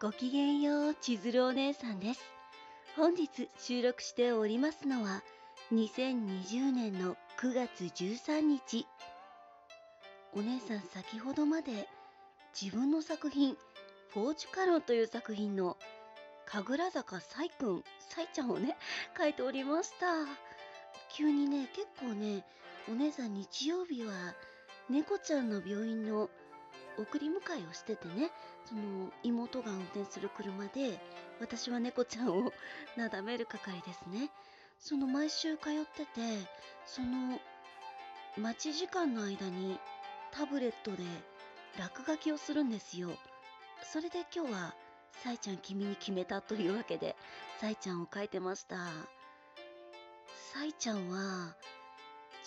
ごきげんよう、千鶴お姉さんです。本日収録しておりますのは、2020年の9月13日。お姉さん先ほどまで自分の作品、フォーチュカロンという作品の神楽坂サイくん、サイちゃんをね、書いておりました。急にね、結構ね、お姉さん日曜日は猫ちゃんの病院の送り迎えをしててねその妹が運転する車で私は猫ちゃんを なだめる係ですね。その毎週通っててその待ち時間の間にタブレットで落書きをするんですよ。それで今日は「さいちゃん君に決めた」というわけでさいちゃんを描いてました。さいちゃんは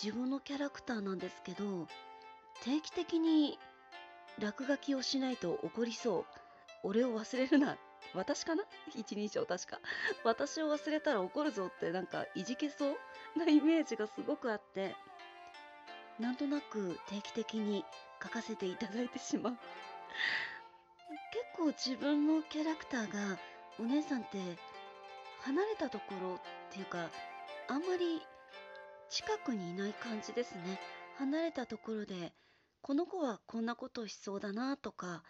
自分のキャラクターなんですけど定期的に落書きをしないと怒りそう。俺を忘れるな。私かな？一人称確か。私を忘れたら怒るぞってなんかいじけそうなイメージがすごくあって、なんとなく定期的に書かせていただいてしまう。結構自分のキャラクターがお姉さんって離れたところっていうかあんまり近くにいない感じですね。離れたところでこの子はこんなことしそうだなとか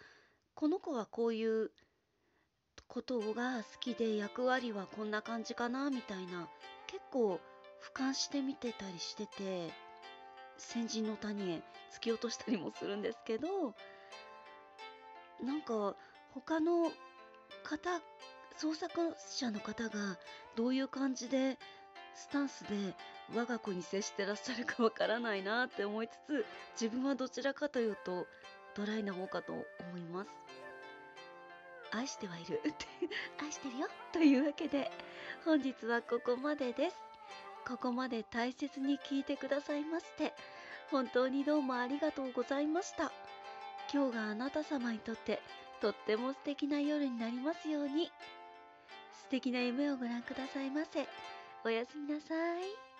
この子はこういうことが好きで役割はこんな感じかなみたいな結構俯瞰して見てたりしてて先人の谷へ突き落としたりもするんですけどなんか他の方創作者の方がどういう感じでスタンスで我が子に接してらっしゃるかわからないなって思いつつ自分はどちらかというとドライな方かと思います。愛してはいる。愛してるよ。というわけで本日はここまでです。ここまで大切に聞いてくださいまして本当にどうもありがとうございました。今日があなた様にとってとっても素敵な夜になりますように。素敵な夢をご覧くださいませ。おやすみなさい。